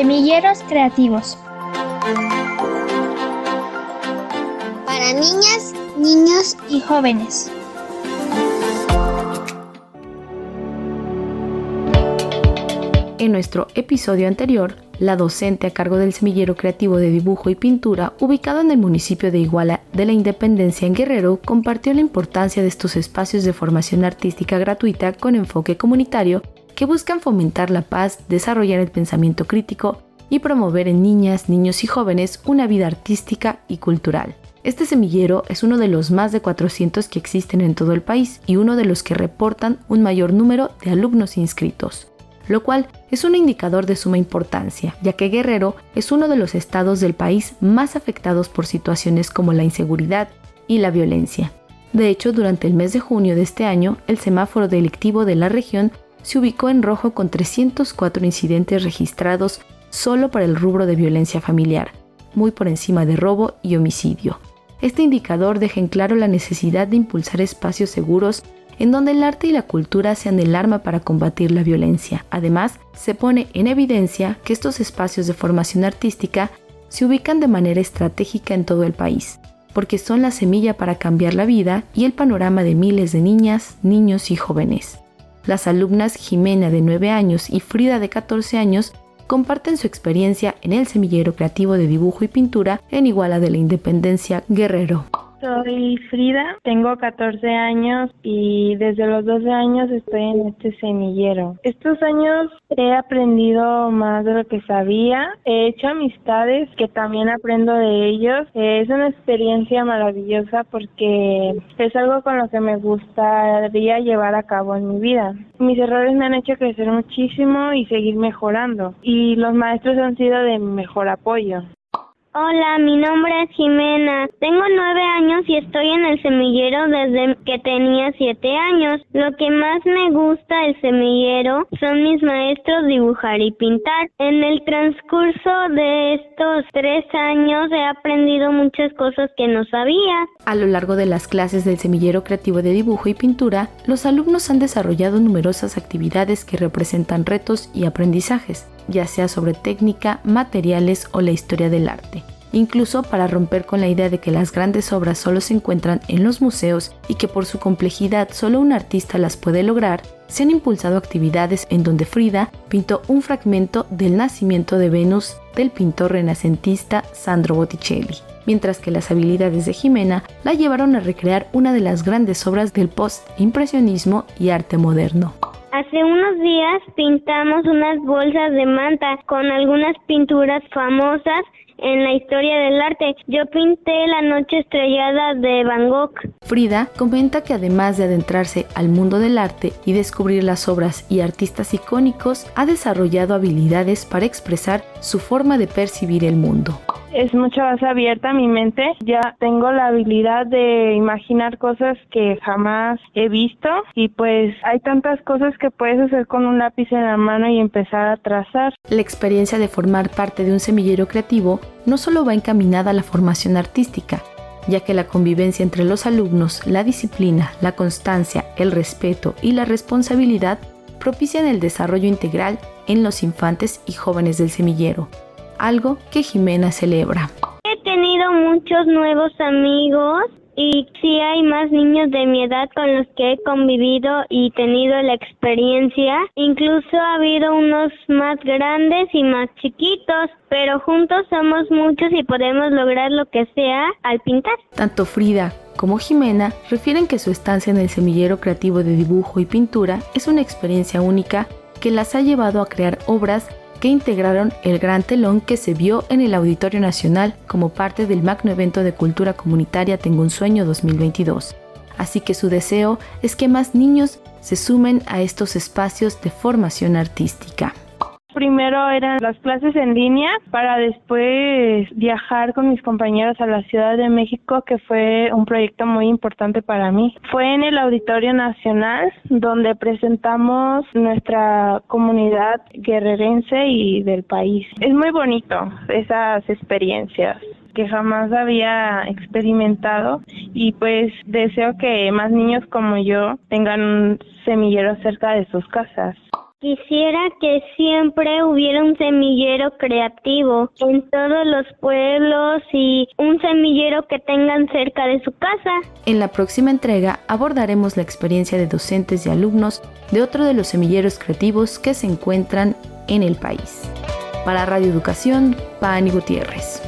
Semilleros creativos. Para niñas, niños y jóvenes. En nuestro episodio anterior, la docente a cargo del semillero creativo de dibujo y pintura, ubicado en el municipio de Iguala de la Independencia en Guerrero, compartió la importancia de estos espacios de formación artística gratuita con enfoque comunitario que buscan fomentar la paz, desarrollar el pensamiento crítico y promover en niñas, niños y jóvenes una vida artística y cultural. Este semillero es uno de los más de 400 que existen en todo el país y uno de los que reportan un mayor número de alumnos inscritos lo cual es un indicador de suma importancia, ya que Guerrero es uno de los estados del país más afectados por situaciones como la inseguridad y la violencia. De hecho, durante el mes de junio de este año, el semáforo delictivo de la región se ubicó en rojo con 304 incidentes registrados solo para el rubro de violencia familiar, muy por encima de robo y homicidio. Este indicador deja en claro la necesidad de impulsar espacios seguros en donde el arte y la cultura sean el arma para combatir la violencia. Además, se pone en evidencia que estos espacios de formación artística se ubican de manera estratégica en todo el país, porque son la semilla para cambiar la vida y el panorama de miles de niñas, niños y jóvenes. Las alumnas Jimena de 9 años y Frida de 14 años comparten su experiencia en el semillero creativo de dibujo y pintura en Iguala de la Independencia Guerrero. Soy Frida, tengo 14 años y desde los 12 años estoy en este semillero. Estos años he aprendido más de lo que sabía, he hecho amistades que también aprendo de ellos. Es una experiencia maravillosa porque es algo con lo que me gustaría llevar a cabo en mi vida. Mis errores me han hecho crecer muchísimo y seguir mejorando y los maestros han sido de mejor apoyo. Hola, mi nombre es Jimena. Tengo nueve años y estoy en el semillero desde que tenía siete años. Lo que más me gusta del semillero son mis maestros dibujar y pintar. En el transcurso de estos tres años he aprendido muchas cosas que no sabía. A lo largo de las clases del semillero creativo de dibujo y pintura, los alumnos han desarrollado numerosas actividades que representan retos y aprendizajes ya sea sobre técnica, materiales o la historia del arte. Incluso para romper con la idea de que las grandes obras solo se encuentran en los museos y que por su complejidad solo un artista las puede lograr, se han impulsado actividades en donde Frida pintó un fragmento del nacimiento de Venus del pintor renacentista Sandro Botticelli, mientras que las habilidades de Jimena la llevaron a recrear una de las grandes obras del post-impresionismo y arte moderno. Hace unos días pintamos unas bolsas de manta con algunas pinturas famosas en la historia del arte. Yo pinté La Noche Estrellada de Van Gogh. Frida comenta que además de adentrarse al mundo del arte y descubrir las obras y artistas icónicos, ha desarrollado habilidades para expresar su forma de percibir el mundo es mucho más abierta mi mente. Ya tengo la habilidad de imaginar cosas que jamás he visto y pues hay tantas cosas que puedes hacer con un lápiz en la mano y empezar a trazar. La experiencia de formar parte de un semillero creativo no solo va encaminada a la formación artística, ya que la convivencia entre los alumnos, la disciplina, la constancia, el respeto y la responsabilidad propician el desarrollo integral en los infantes y jóvenes del semillero algo que Jimena celebra. Muchos nuevos amigos y sí hay más niños de mi edad con los que he convivido y tenido la experiencia. Incluso ha habido unos más grandes y más chiquitos, pero juntos somos muchos y podemos lograr lo que sea al pintar. Tanto Frida como Jimena refieren que su estancia en el semillero creativo de dibujo y pintura es una experiencia única que las ha llevado a crear obras que integraron el gran telón que se vio en el Auditorio Nacional como parte del magno evento de cultura comunitaria Tengo un Sueño 2022. Así que su deseo es que más niños se sumen a estos espacios de formación artística. Primero eran las clases en línea para después viajar con mis compañeros a la Ciudad de México, que fue un proyecto muy importante para mí. Fue en el Auditorio Nacional donde presentamos nuestra comunidad guerrerense y del país. Es muy bonito esas experiencias que jamás había experimentado y pues deseo que más niños como yo tengan un semillero cerca de sus casas. Quisiera que siempre hubiera un semillero creativo en todos los pueblos y un semillero que tengan cerca de su casa. En la próxima entrega abordaremos la experiencia de docentes y alumnos de otro de los semilleros creativos que se encuentran en el país. Para Radio Educación, Pani Gutiérrez.